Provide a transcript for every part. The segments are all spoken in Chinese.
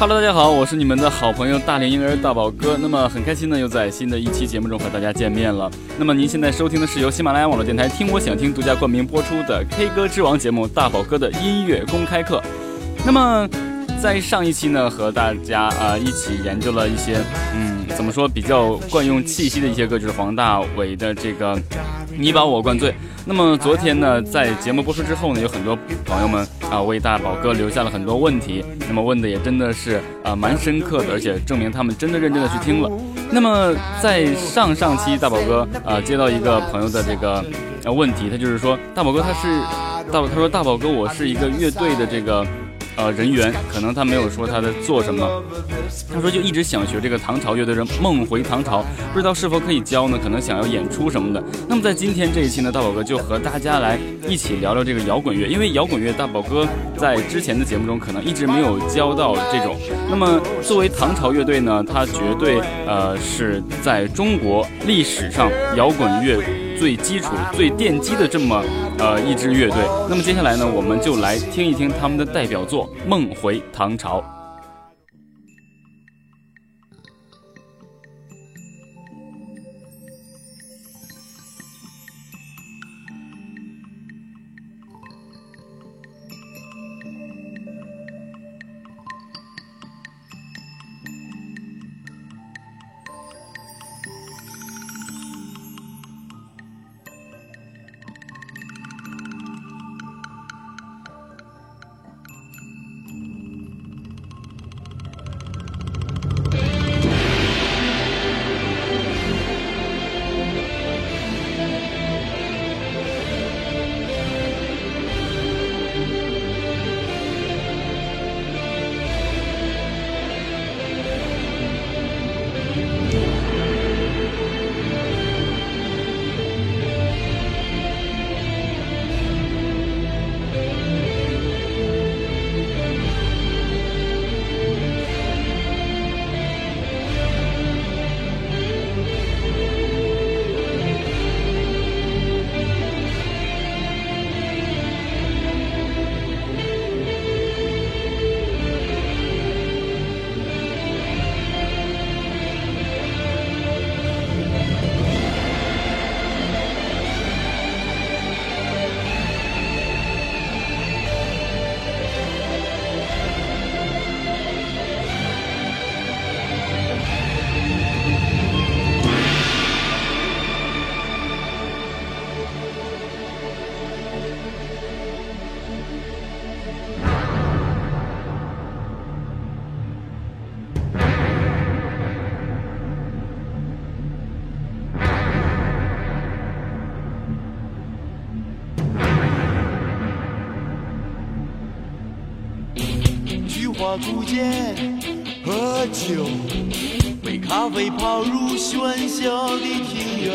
Hello，大家好，我是你们的好朋友大连婴儿大宝哥。那么很开心呢，又在新的一期节目中和大家见面了。那么您现在收听的是由喜马拉雅网络电台听我想听独家冠名播出的 K 歌之王节目大宝哥的音乐公开课。那么在上一期呢，和大家啊、一起研究了一些嗯怎么说比较惯用气息的一些歌，就是黄大炜的这个你把我灌醉。那么昨天呢，在节目播出之后呢，有很多朋友们啊为大宝哥留下了很多问题，那么问的也真的是啊蛮深刻的，而且证明他们真的认真的去听了。那么在上上期大宝哥啊接到一个朋友的这个问题，他就是说大宝哥他是大宝他说大宝哥我是一个乐队的这个。呃，人员可能他没有说他在做什么，他说就一直想学这个唐朝乐队的《梦回唐朝》，不知道是否可以教呢？可能想要演出什么的。那么在今天这一期呢，大宝哥就和大家来一起聊聊这个摇滚乐，因为摇滚乐大宝哥在之前的节目中可能一直没有教到这种。那么作为唐朝乐队呢，它绝对呃是在中国历史上摇滚乐最基础、最奠基的这么。呃，一支乐队。那么接下来呢，我们就来听一听他们的代表作《梦回唐朝》。花古剑，喝酒，杯咖啡泡入喧嚣的庭院，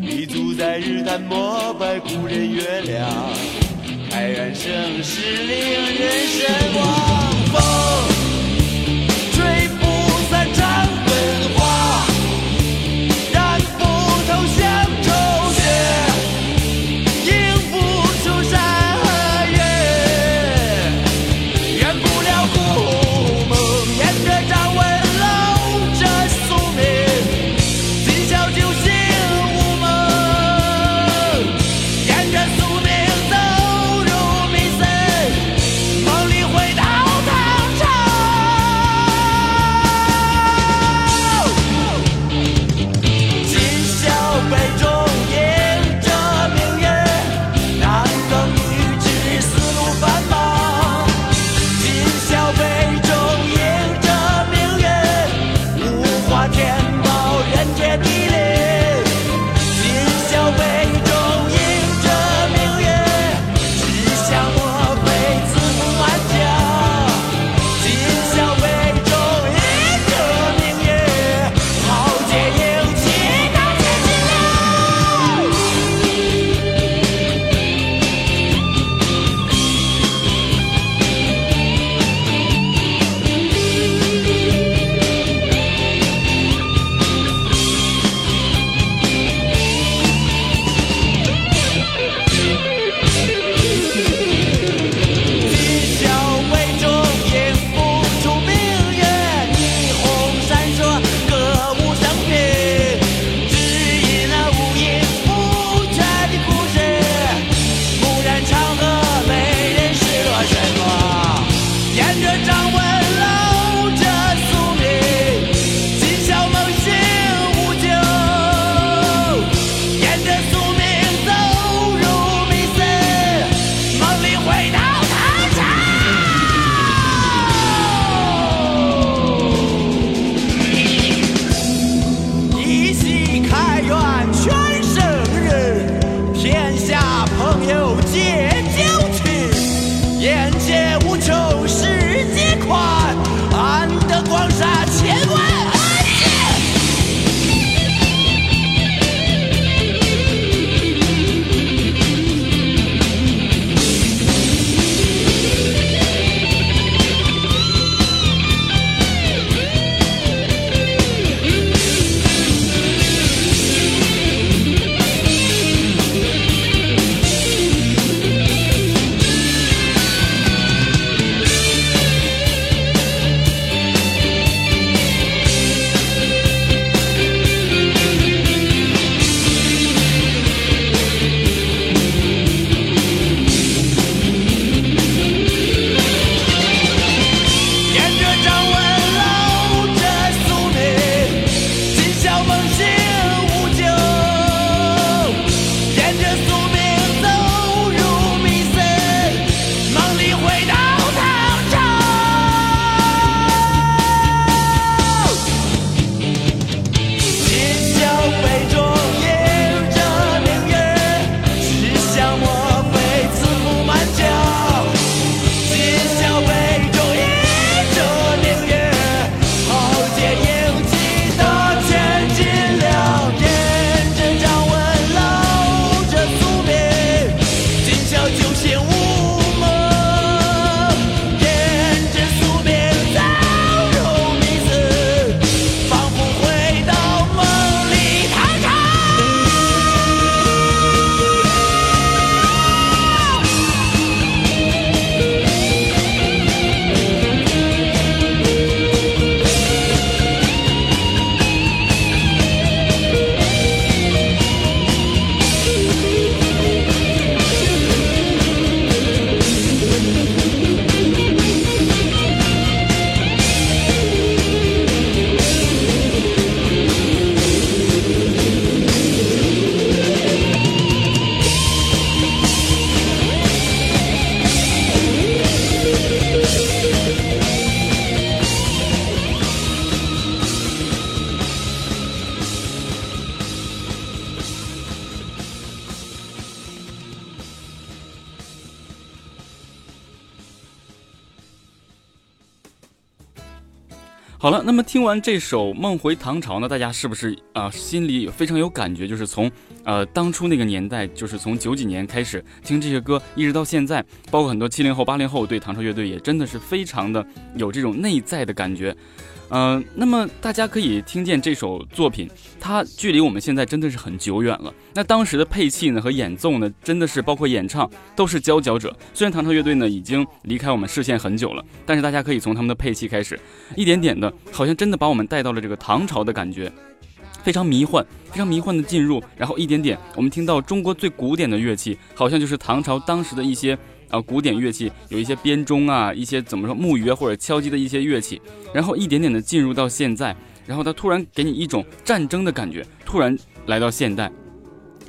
立足在日坛膜拜故人月亮，开元盛世令人神往。那么听完这首《梦回唐朝》呢，大家是不是啊心里非常有感觉？就是从呃当初那个年代，就是从九几年开始听这些歌，一直到现在，包括很多七零后、八零后对唐朝乐队也真的是非常的有这种内在的感觉。嗯，那么大家可以听见这首作品，它距离我们现在真的是很久远了。那当时的配器呢和演奏呢，真的是包括演唱都是佼佼者。虽然唐朝乐队呢已经离开我们视线很久了，但是大家可以从他们的配器开始，一点点的，好像真的把我们带到了这个唐朝的感觉，非常迷幻，非常迷幻的进入，然后一点点，我们听到中国最古典的乐器，好像就是唐朝当时的一些。啊，古典乐器有一些编钟啊，一些怎么说木鱼啊或者敲击的一些乐器，然后一点点的进入到现在，然后它突然给你一种战争的感觉，突然来到现代，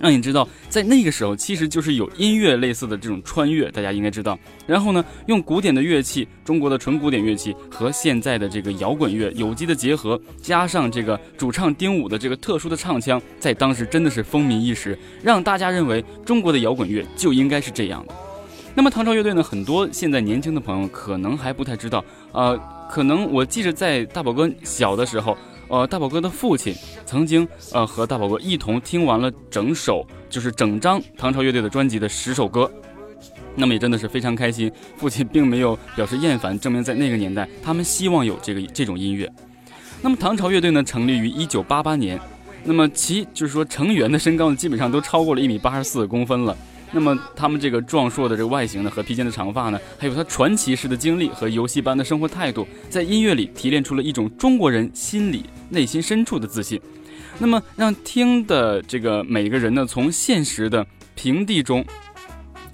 让你知道在那个时候其实就是有音乐类似的这种穿越，大家应该知道。然后呢，用古典的乐器，中国的纯古典乐器和现在的这个摇滚乐有机的结合，加上这个主唱丁武的这个特殊的唱腔，在当时真的是风靡一时，让大家认为中国的摇滚乐就应该是这样的。那么唐朝乐队呢？很多现在年轻的朋友可能还不太知道，呃，可能我记着在大宝哥小的时候，呃，大宝哥的父亲曾经呃和大宝哥一同听完了整首就是整张唐朝乐队的专辑的十首歌，那么也真的是非常开心。父亲并没有表示厌烦，证明在那个年代他们希望有这个这种音乐。那么唐朝乐队呢，成立于一九八八年，那么其就是说成员的身高呢，基本上都超过了一米八十四公分了。那么他们这个壮硕的这个外形呢，和披肩的长发呢，还有他传奇式的经历和游戏般的生活态度，在音乐里提炼出了一种中国人心里内心深处的自信。那么让听的这个每个人呢，从现实的平地中，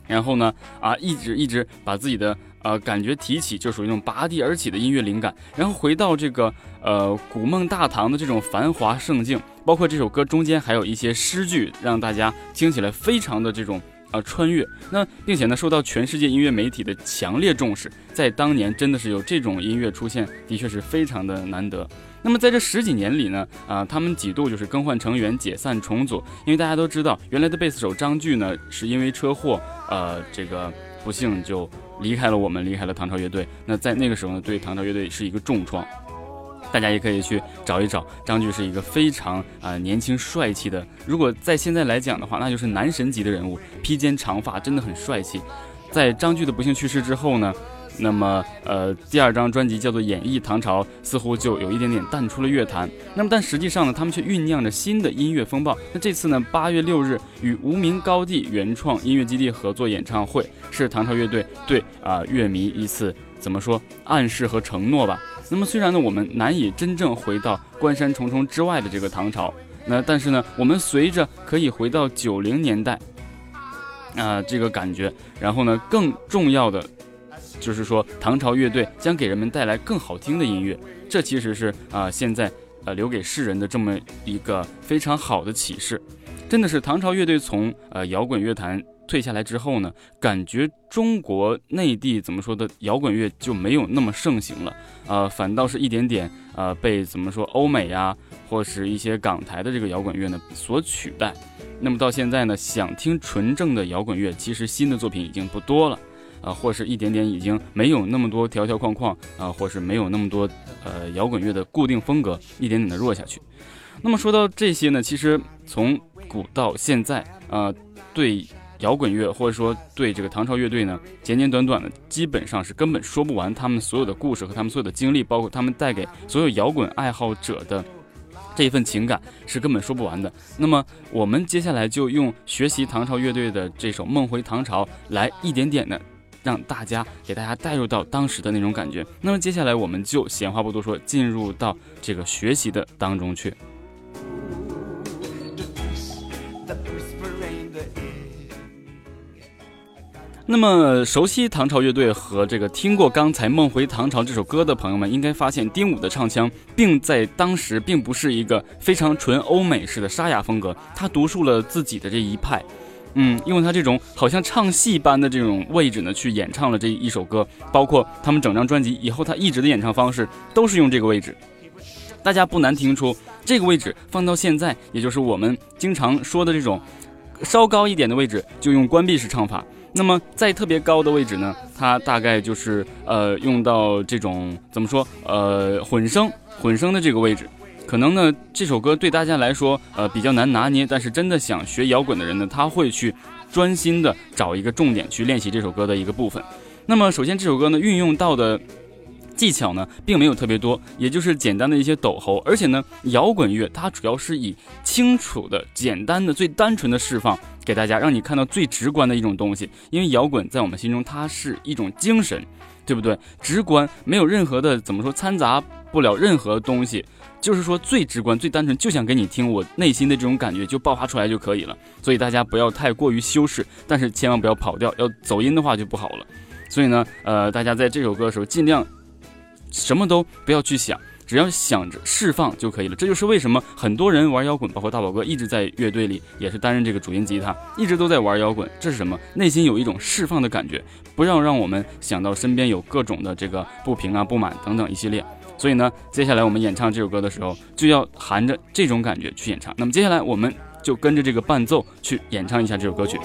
然后呢啊，一直一直把自己的呃感觉提起，就属于那种拔地而起的音乐灵感，然后回到这个呃古梦大唐的这种繁华盛境，包括这首歌中间还有一些诗句，让大家听起来非常的这种。啊，穿越那，并且呢，受到全世界音乐媒体的强烈重视，在当年真的是有这种音乐出现，的确是非常的难得。那么在这十几年里呢，啊，他们几度就是更换成员、解散重组，因为大家都知道，原来的贝斯手张炬呢，是因为车祸，呃，这个不幸就离开了我们，离开了唐朝乐队。那在那个时候呢，对唐朝乐队是一个重创。大家也可以去找一找，张炬是一个非常啊年轻帅气的。如果在现在来讲的话，那就是男神级的人物，披肩长发，真的很帅气。在张炬的不幸去世之后呢，那么呃第二张专辑叫做《演绎唐朝》，似乎就有一点点淡出了乐坛。那么但实际上呢，他们却酝酿着新的音乐风暴。那这次呢，八月六日与无名高地原创音乐基地合作演唱会，是唐朝乐队对啊乐迷一次怎么说暗示和承诺吧。那么虽然呢，我们难以真正回到关山重重之外的这个唐朝，那但是呢，我们随着可以回到九零年代，啊，这个感觉，然后呢，更重要的就是说，唐朝乐队将给人们带来更好听的音乐，这其实是啊，现在呃留给世人的这么一个非常好的启示，真的是唐朝乐队从呃摇滚乐坛。退下来之后呢，感觉中国内地怎么说的摇滚乐就没有那么盛行了，呃，反倒是一点点呃被怎么说欧美呀，或是一些港台的这个摇滚乐呢所取代。那么到现在呢，想听纯正的摇滚乐，其实新的作品已经不多了，啊，或是一点点已经没有那么多条条框框啊，或是没有那么多呃摇滚乐的固定风格，一点点的弱下去。那么说到这些呢，其实从古到现在啊，对。摇滚乐，或者说对这个唐朝乐队呢，简简短短的，基本上是根本说不完他们所有的故事和他们所有的经历，包括他们带给所有摇滚爱好者的这一份情感，是根本说不完的。那么我们接下来就用学习唐朝乐队的这首《梦回唐朝》来一点点的让大家给大家带入到当时的那种感觉。那么接下来我们就闲话不多说，进入到这个学习的当中去。那么熟悉唐朝乐队和这个听过刚才《梦回唐朝》这首歌的朋友们，应该发现丁武的唱腔，并在当时并不是一个非常纯欧美式的沙哑风格，他独树了自己的这一派，嗯，用他这种好像唱戏般的这种位置呢，去演唱了这一首歌，包括他们整张专辑以后，他一直的演唱方式都是用这个位置，大家不难听出，这个位置放到现在，也就是我们经常说的这种稍高一点的位置，就用关闭式唱法。那么在特别高的位置呢，它大概就是呃用到这种怎么说呃混声混声的这个位置。可能呢，这首歌对大家来说，呃，比较难拿捏。但是真的想学摇滚的人呢，他会去专心的找一个重点去练习这首歌的一个部分。那么，首先这首歌呢，运用到的技巧呢，并没有特别多，也就是简单的一些抖喉。而且呢，摇滚乐它主要是以清楚的、简单的、最单纯的释放给大家，让你看到最直观的一种东西。因为摇滚在我们心中，它是一种精神，对不对？直观，没有任何的怎么说掺杂不了任何东西。就是说最直观、最单纯，就想给你听我内心的这种感觉，就爆发出来就可以了。所以大家不要太过于修饰，但是千万不要跑调，要走音的话就不好了。所以呢，呃，大家在这首歌的时候尽量什么都不要去想，只要想着释放就可以了。这就是为什么很多人玩摇滚，包括大宝哥一直在乐队里也是担任这个主音吉他，一直都在玩摇滚。这是什么？内心有一种释放的感觉，不要让我们想到身边有各种的这个不平啊、不满等等一系列。所以呢，接下来我们演唱这首歌的时候，就要含着这种感觉去演唱。那么接下来，我们就跟着这个伴奏去演唱一下这首歌曲。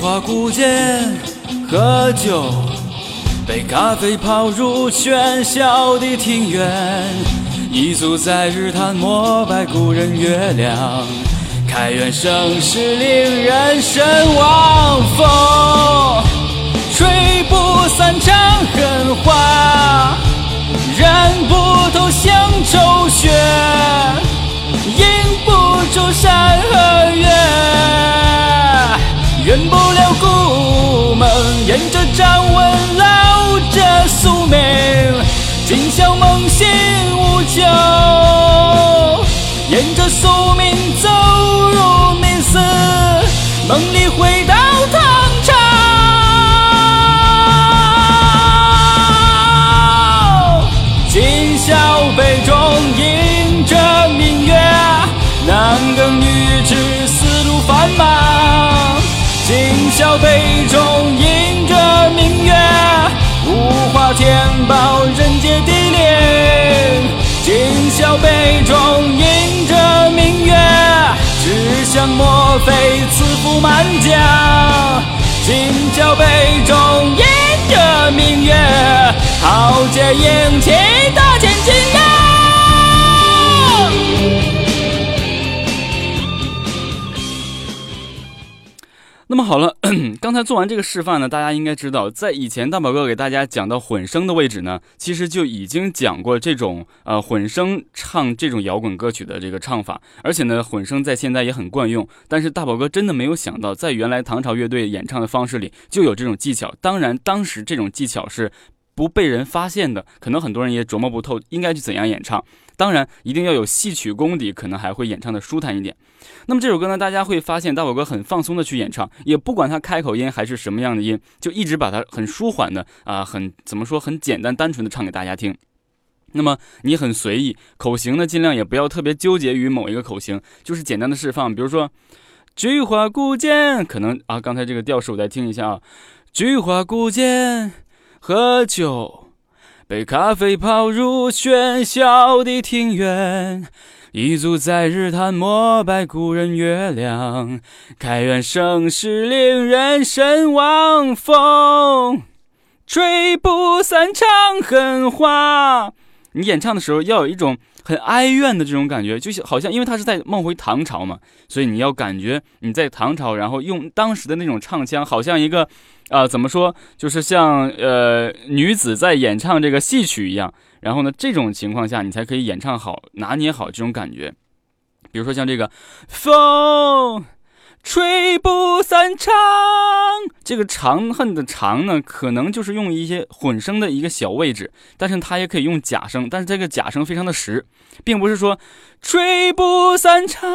花古剑，喝酒，被咖啡泡入喧嚣的庭院，一宿在日坛膜拜古人月亮，开元盛世令人神往，风吹不散场恨花，染不透乡愁雪，映不出山河月。圆不了故梦，沿着掌纹烙着宿命，今宵梦醒无酒，沿着宿命走入迷思，梦里回到今宵杯中映着明月，无花填饱人间的灵。今宵杯中映着明月，只想莫非赐福满江。今宵杯中映着明月，豪杰英气大千金呀。那么好了，刚才做完这个示范呢，大家应该知道，在以前大宝哥给大家讲到混声的位置呢，其实就已经讲过这种呃混声唱这种摇滚歌曲的这个唱法，而且呢，混声在现在也很惯用。但是大宝哥真的没有想到，在原来唐朝乐队演唱的方式里就有这种技巧。当然，当时这种技巧是不被人发现的，可能很多人也琢磨不透应该去怎样演唱。当然，一定要有戏曲功底，可能还会演唱的舒坦一点。那么这首歌呢，大家会发现大宝哥很放松的去演唱，也不管他开口音还是什么样的音，就一直把它很舒缓的啊，很怎么说，很简单单纯的唱给大家听。那么你很随意，口型呢尽量也不要特别纠结于某一个口型，就是简单的释放。比如说“菊花古剑”，可能啊，刚才这个调式我再听一下啊，“菊花古剑，喝酒。”被咖啡泡入喧嚣的庭院，一足在日坛膜拜故人月亮。开元盛世令人神往，风吹不散长恨花。你演唱的时候要有一种很哀怨的这种感觉，就像好像因为他是在梦回唐朝嘛，所以你要感觉你在唐朝，然后用当时的那种唱腔，好像一个。啊，怎么说？就是像呃女子在演唱这个戏曲一样，然后呢，这种情况下你才可以演唱好，拿捏好这种感觉。比如说像这个风。吹不散长，这个长恨的长呢，可能就是用一些混声的一个小位置，但是它也可以用假声，但是这个假声非常的实，并不是说吹不散长，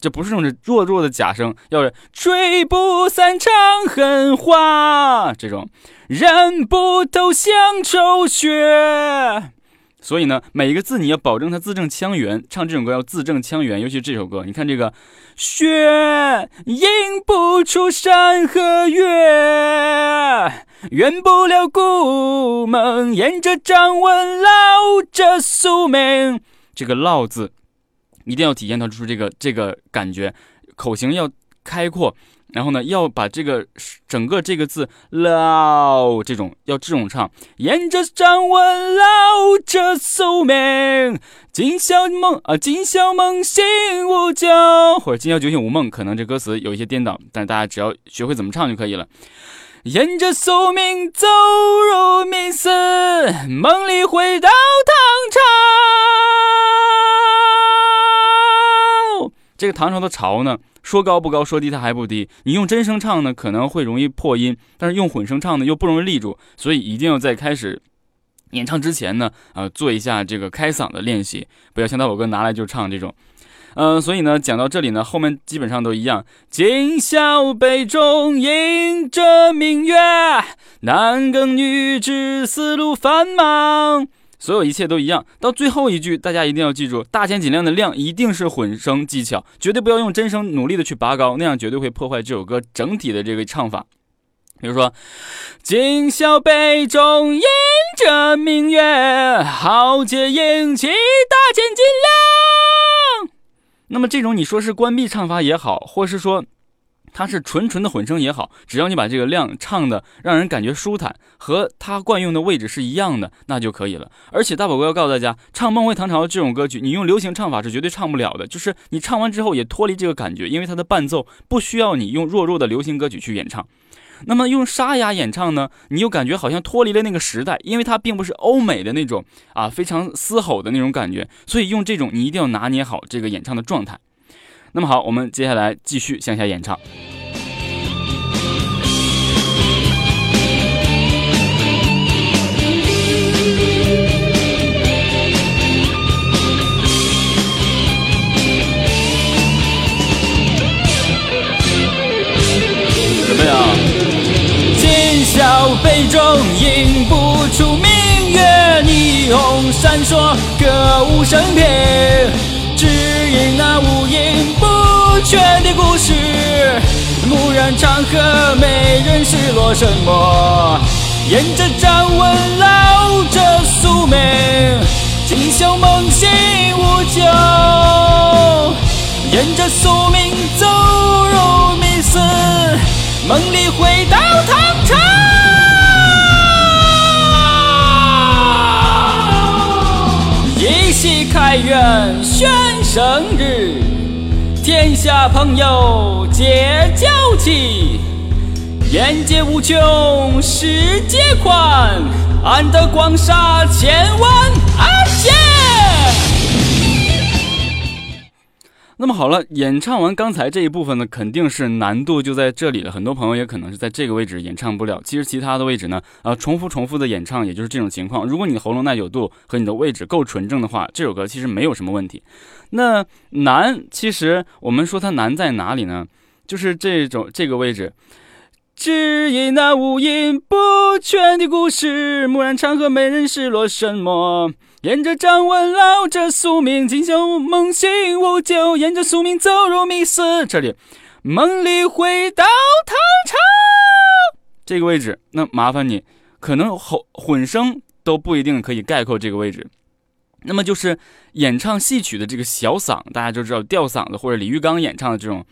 这不是那种弱弱的假声，要是吹不散长恨话这种，人不透乡愁血。所以呢，每一个字你要保证它字正腔圆，唱这种歌要字正腔圆，尤其这首歌，你看这个“雪映不出山和月，圆不了故梦，沿着掌纹烙着宿命”，这个“烙”字一定要体现它出这个这个感觉，口型要开阔。然后呢，要把这个整个这个字 low 这种要这种唱，沿着掌纹捞着宿命，今宵梦啊，今宵梦醒无酒，或者今宵酒醒无梦，可能这歌词有一些颠倒，但是大家只要学会怎么唱就可以了。沿着宿命走入冥思，梦里回到唐朝。这个唐朝的朝呢？说高不高，说低它还不低。你用真声唱呢，可能会容易破音；但是用混声唱呢，又不容易立住。所以一定要在开始演唱之前呢，呃，做一下这个开嗓的练习，不要像大宝哥拿来就唱这种。嗯，所以呢，讲到这里呢，后面基本上都一样。今宵杯中映着明月，男耕女织，思路繁忙。所有一切都一样，到最后一句，大家一定要记住，大千尽量的量一定是混声技巧，绝对不要用真声努力的去拔高，那样绝对会破坏这首歌整体的这个唱法。比如说，今宵杯中映着明月，豪杰英气，大千尽量。那么这种你说是关闭唱法也好，或是说。它是纯纯的混声也好，只要你把这个量唱的让人感觉舒坦，和它惯用的位置是一样的，那就可以了。而且大宝哥要告诉大家，唱《梦回唐朝》这种歌曲，你用流行唱法是绝对唱不了的。就是你唱完之后也脱离这个感觉，因为它的伴奏不需要你用弱弱的流行歌曲去演唱。那么用沙哑演唱呢，你又感觉好像脱离了那个时代，因为它并不是欧美的那种啊非常嘶吼的那种感觉。所以用这种，你一定要拿捏好这个演唱的状态。那么好，我们接下来继续向下演唱。准备啊！今宵杯中映不出明月，霓虹闪烁，歌舞升平。只因那无影不全的故事，蓦然长河，美人失落沉默，沿着掌纹烙着宿命，今宵梦醒无酒，沿着宿命走入迷思，梦里回到唐朝。喜开元宣生日，天下朋友皆交齐，眼界无穷，世界宽，安得广厦千万那么好了，演唱完刚才这一部分呢，肯定是难度就在这里了。很多朋友也可能是在这个位置演唱不了。其实其他的位置呢，呃，重复重复的演唱，也就是这种情况。如果你喉咙耐久度和你的位置够纯正的话，这首歌其实没有什么问题。那难，其实我们说它难在哪里呢？就是这种这个位置。只因那五音不全的故事，蓦然长河没人失落什么。沿着掌纹绕着宿命，今宵梦醒无救，沿着宿命走入迷思。这里梦里回到唐朝，这个位置，那麻烦你，可能吼混声都不一定可以概括这个位置。那么就是演唱戏曲的这个小嗓，大家就知道吊嗓子或者李玉刚演唱的这种。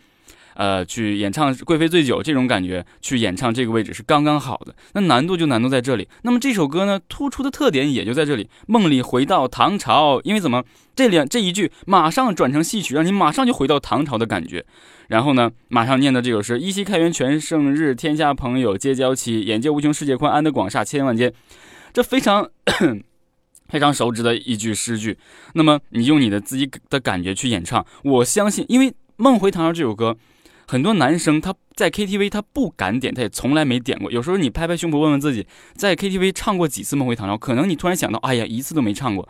呃，去演唱《贵妃醉酒》这种感觉，去演唱这个位置是刚刚好的。那难度就难度在这里。那么这首歌呢，突出的特点也就在这里。梦里回到唐朝，因为怎么这两这一句马上转成戏曲，让你马上就回到唐朝的感觉。然后呢，马上念的这首诗：“一夕开元全盛日，天下朋友皆交期。眼界无穷世界宽，安得广厦千万间。”这非常 非常熟知的一句诗句。那么你用你的自己的感觉去演唱，我相信，因为《梦回唐朝》这首歌。很多男生他在 KTV 他不敢点，他也从来没点过。有时候你拍拍胸脯问问自己，在 KTV 唱过几次《梦回唐朝》？可能你突然想到，哎呀，一次都没唱过。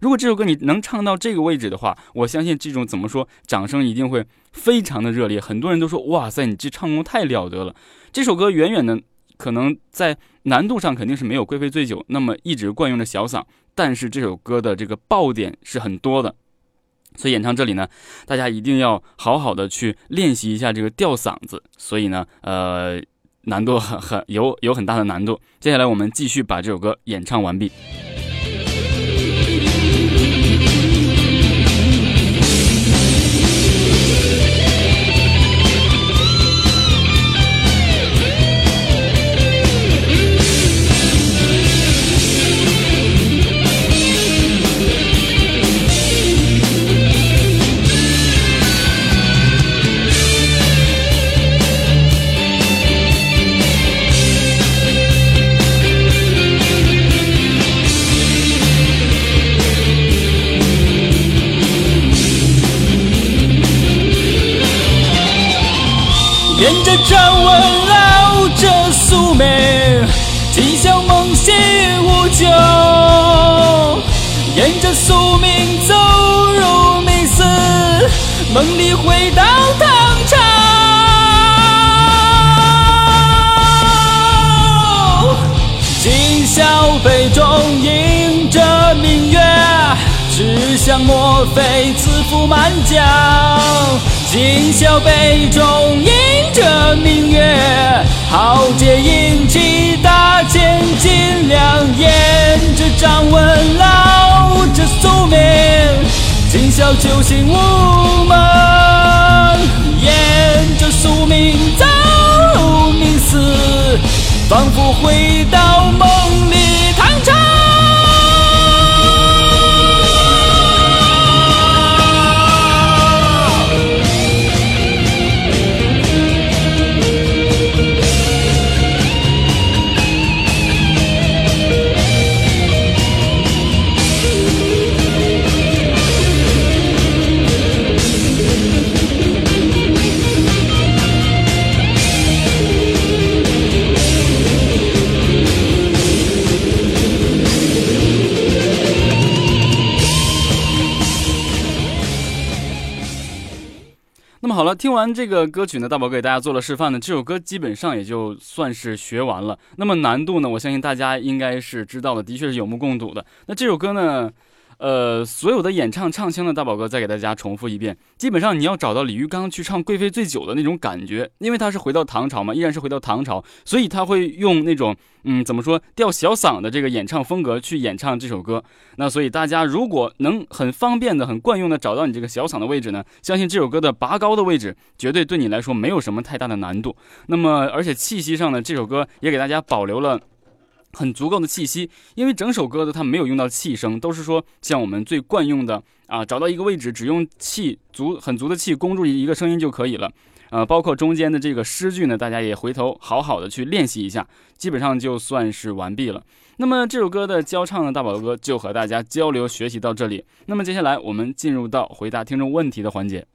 如果这首歌你能唱到这个位置的话，我相信这种怎么说，掌声一定会非常的热烈。很多人都说，哇塞，你这唱功太了得了。这首歌远远的可能在难度上肯定是没有《贵妃醉酒》那么一直惯用的小嗓，但是这首歌的这个爆点是很多的。所以演唱这里呢，大家一定要好好的去练习一下这个吊嗓子。所以呢，呃，难度很很有有很大的难度。接下来我们继续把这首歌演唱完毕。梦里回到唐朝。今宵杯中映着明月，只想莫非自负满江。今宵杯中映着明月，豪杰英气大剑尽亮，沿着掌纹烙着宿命，今宵酒醒无梦，仿佛回到这个歌曲呢，大宝给大家做了示范呢。这首歌基本上也就算是学完了。那么难度呢，我相信大家应该是知道的，的确是有目共睹的。那这首歌呢？呃，所有的演唱唱腔的大宝哥再给大家重复一遍。基本上你要找到李玉刚去唱《贵妃醉酒》的那种感觉，因为他是回到唐朝嘛，依然是回到唐朝，所以他会用那种嗯，怎么说吊小嗓的这个演唱风格去演唱这首歌。那所以大家如果能很方便的、很惯用的找到你这个小嗓的位置呢，相信这首歌的拔高的位置绝对对你来说没有什么太大的难度。那么而且气息上呢，这首歌也给大家保留了。很足够的气息，因为整首歌的它没有用到气声，都是说像我们最惯用的啊，找到一个位置，只用气足很足的气攻住一个声音就可以了。呃，包括中间的这个诗句呢，大家也回头好好的去练习一下，基本上就算是完毕了。那么这首歌的教唱呢，大宝哥就和大家交流学习到这里。那么接下来我们进入到回答听众问题的环节。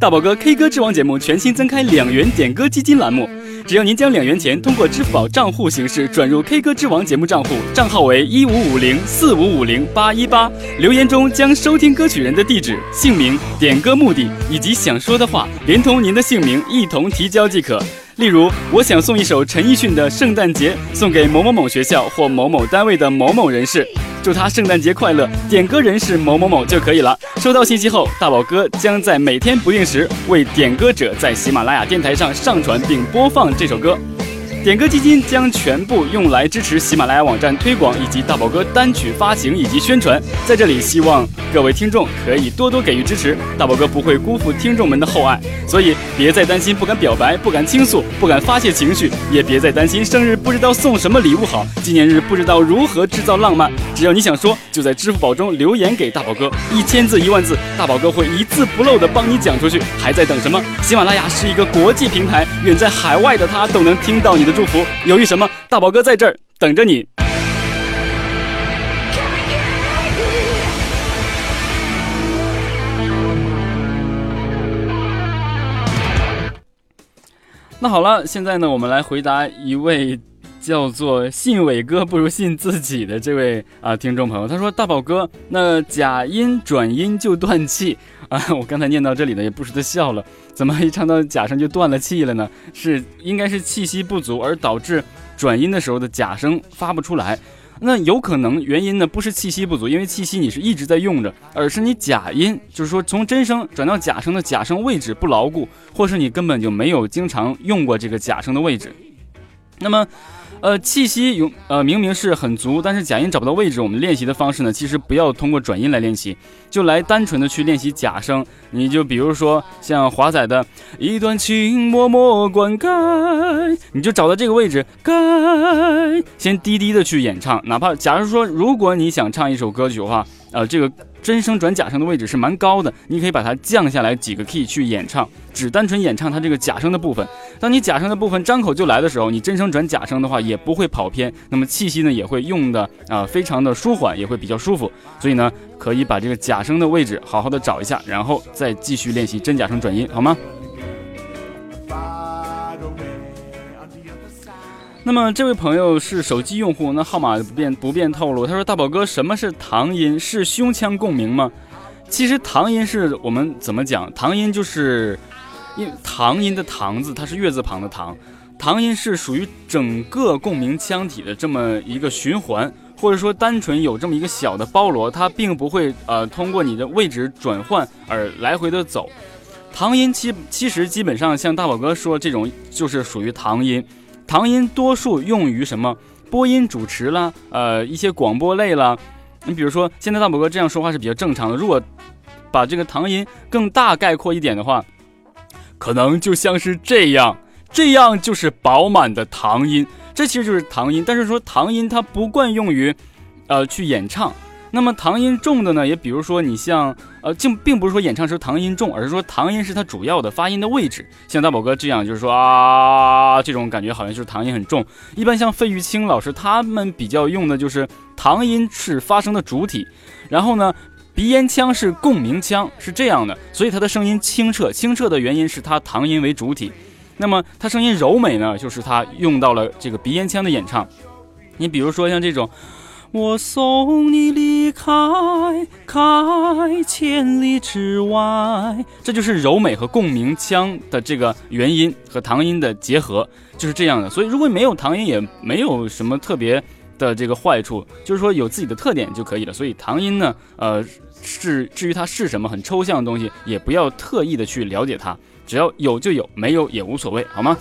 大宝哥 K 歌之王节目全新增开两元点歌基金栏目，只要您将两元钱通过支付宝账户形式转入 K 歌之王节目账户，账号为一五五零四五五零八一八，留言中将收听歌曲人的地址、姓名、点歌目的以及想说的话，连同您的姓名一同提交即可。例如，我想送一首陈奕迅的《圣诞节》，送给某某某学校或某某单位的某某人士。祝他圣诞节快乐！点歌人是某某某就可以了。收到信息后，大宝哥将在每天不定时为点歌者在喜马拉雅电台上上传并播放这首歌。点歌基金将全部用来支持喜马拉雅网站推广以及大宝哥单曲发行以及宣传。在这里，希望各位听众可以多多给予支持，大宝哥不会辜负听众们的厚爱。所以，别再担心不敢表白、不敢倾诉、不敢发泄情绪，也别再担心生日不知道送什么礼物好，纪念日不知道如何制造浪漫。只要你想说，就在支付宝中留言给大宝哥，一千字、一万字，大宝哥会一字不漏的帮你讲出去。还在等什么？喜马拉雅是一个国际平台，远在海外的他都能听到你的祝福。犹豫什么？大宝哥在这儿等着你。那好了，现在呢，我们来回答一位叫做“信伟哥不如信自己”的这位啊听众朋友。他说：“大宝哥，那假音转音就断气啊！我刚才念到这里呢，也不时的笑了。怎么一唱到假声就断了气了呢？是应该是气息不足而导致转音的时候的假声发不出来。那有可能原因呢不是气息不足，因为气息你是一直在用着，而是你假音，就是说从真声转到假声的假声位置不牢固，或是你根本就没有经常用过这个假声的位置。那么。呃，气息有呃明明是很足，但是假音找不到位置。我们练习的方式呢，其实不要通过转音来练习，就来单纯的去练习假声。你就比如说像华仔的一段情默默灌溉，你就找到这个位置，该先低低的去演唱。哪怕假如说，如果你想唱一首歌曲的话，呃，这个。真声转假声的位置是蛮高的，你可以把它降下来几个 key 去演唱，只单纯演唱它这个假声的部分。当你假声的部分张口就来的时候，你真声转假声的话也不会跑偏，那么气息呢也会用的啊非常的舒缓，也会比较舒服。所以呢，可以把这个假声的位置好好的找一下，然后再继续练习真假声转音，好吗？那么这位朋友是手机用户，那号码不便不便透露。他说：“大宝哥，什么是唐音？是胸腔共鸣吗？”其实唐音是我们怎么讲？唐音就是，因唐音的唐字它是月字旁的唐，唐音是属于整个共鸣腔体的这么一个循环，或者说单纯有这么一个小的包罗，它并不会呃通过你的位置转换而来回的走。唐音其其实基本上像大宝哥说这种就是属于唐音。唐音多数用于什么播音主持啦，呃，一些广播类啦。你比如说，现在大宝哥这样说话是比较正常的。如果把这个唐音更大概括一点的话，可能就像是这样，这样就是饱满的唐音。这其实就是唐音，但是说唐音它不惯用于，呃，去演唱。那么唐音重的呢，也比如说你像，呃，并并不是说演唱时唐音重，而是说唐音是它主要的发音的位置。像大宝哥这样，就是说啊，这种感觉好像就是唐音很重。一般像费玉清老师他们比较用的就是唐音是发声的主体，然后呢，鼻咽腔是共鸣腔，是这样的，所以他的声音清澈。清澈的原因是他唐音为主体。那么他声音柔美呢，就是他用到了这个鼻咽腔的演唱。你比如说像这种。我送你离开，开千里之外，这就是柔美和共鸣腔的这个元音和唐音的结合，就是这样的。所以如果没有唐音，也没有什么特别的这个坏处，就是说有自己的特点就可以了。所以唐音呢，呃，是至于它是什么很抽象的东西，也不要特意的去了解它，只要有就有，没有也无所谓，好吗？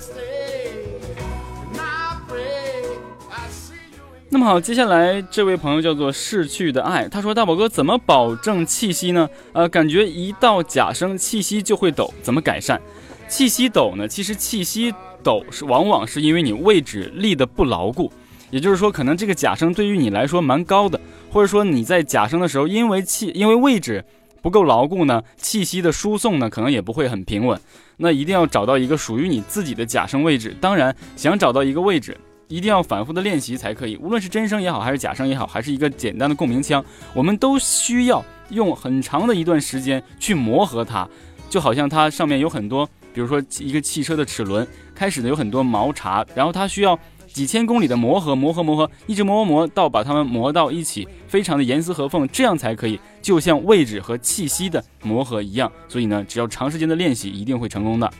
那么好，接下来这位朋友叫做逝去的爱，他说：“大宝哥怎么保证气息呢？呃，感觉一到假声，气息就会抖，怎么改善？气息抖呢？其实气息抖是往往是因为你位置立的不牢固，也就是说，可能这个假声对于你来说蛮高的，或者说你在假声的时候，因为气因为位置不够牢固呢，气息的输送呢可能也不会很平稳。那一定要找到一个属于你自己的假声位置。当然，想找到一个位置，一定要反复的练习才可以。无论是真声也好，还是假声也好，还是一个简单的共鸣腔，我们都需要用很长的一段时间去磨合它。就好像它上面有很多，比如说一个汽车的齿轮，开始呢有很多毛茬，然后它需要。几千公里的磨合，磨合，磨合，一直磨磨磨，到把它们磨到一起，非常的严丝合缝，这样才可以，就像位置和气息的磨合一样。所以呢，只要长时间的练习，一定会成功的。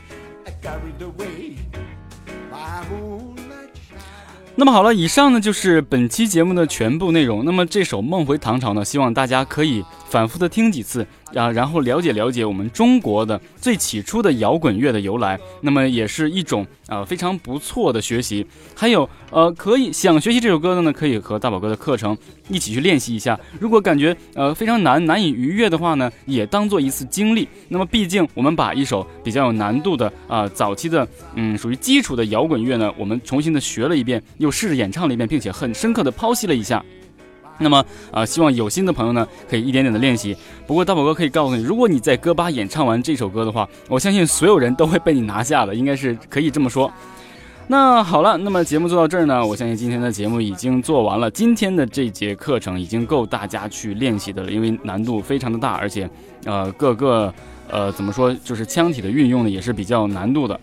那么好了，以上呢就是本期节目的全部内容。那么这首《梦回唐朝》呢，希望大家可以反复的听几次。啊，然后了解了解我们中国的最起初的摇滚乐的由来，那么也是一种啊非常不错的学习。还有呃，可以想学习这首歌的呢，可以和大宝哥的课程一起去练习一下。如果感觉呃非常难难以逾越的话呢，也当做一次经历。那么毕竟我们把一首比较有难度的啊早期的嗯属于基础的摇滚乐呢，我们重新的学了一遍，又试着演唱了一遍，并且很深刻的剖析了一下。那么啊，希望有心的朋友呢，可以一点点的练习。不过大宝哥可以告诉你，如果你在歌吧演唱完这首歌的话，我相信所有人都会被你拿下的，应该是可以这么说。那好了，那么节目做到这儿呢，我相信今天的节目已经做完了。今天的这节课程已经够大家去练习的了，因为难度非常的大，而且呃各个呃怎么说，就是腔体的运用呢也是比较难度的。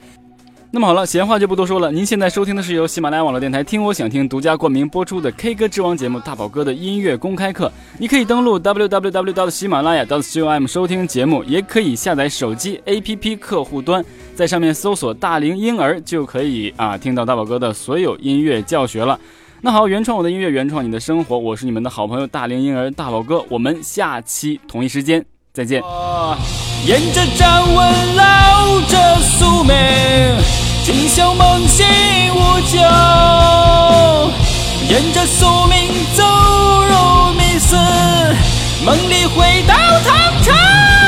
那么好了，闲话就不多说了。您现在收听的是由喜马拉雅网络电台“听我想听”独家冠名播出的 K 歌之王节目《大宝哥的音乐公开课》。你可以登录 www. 喜马拉雅 .com 收听节目，也可以下载手机 APP 客户端，在上面搜索“大龄婴儿”就可以啊听到大宝哥的所有音乐教学了。那好，原创我的音乐，原创你的生活，我是你们的好朋友大龄婴儿大宝哥。我们下期同一时间再见。沿着站稳，绕着宿命。今宵梦醒无酒，沿着宿命走入迷思，梦里回到唐朝。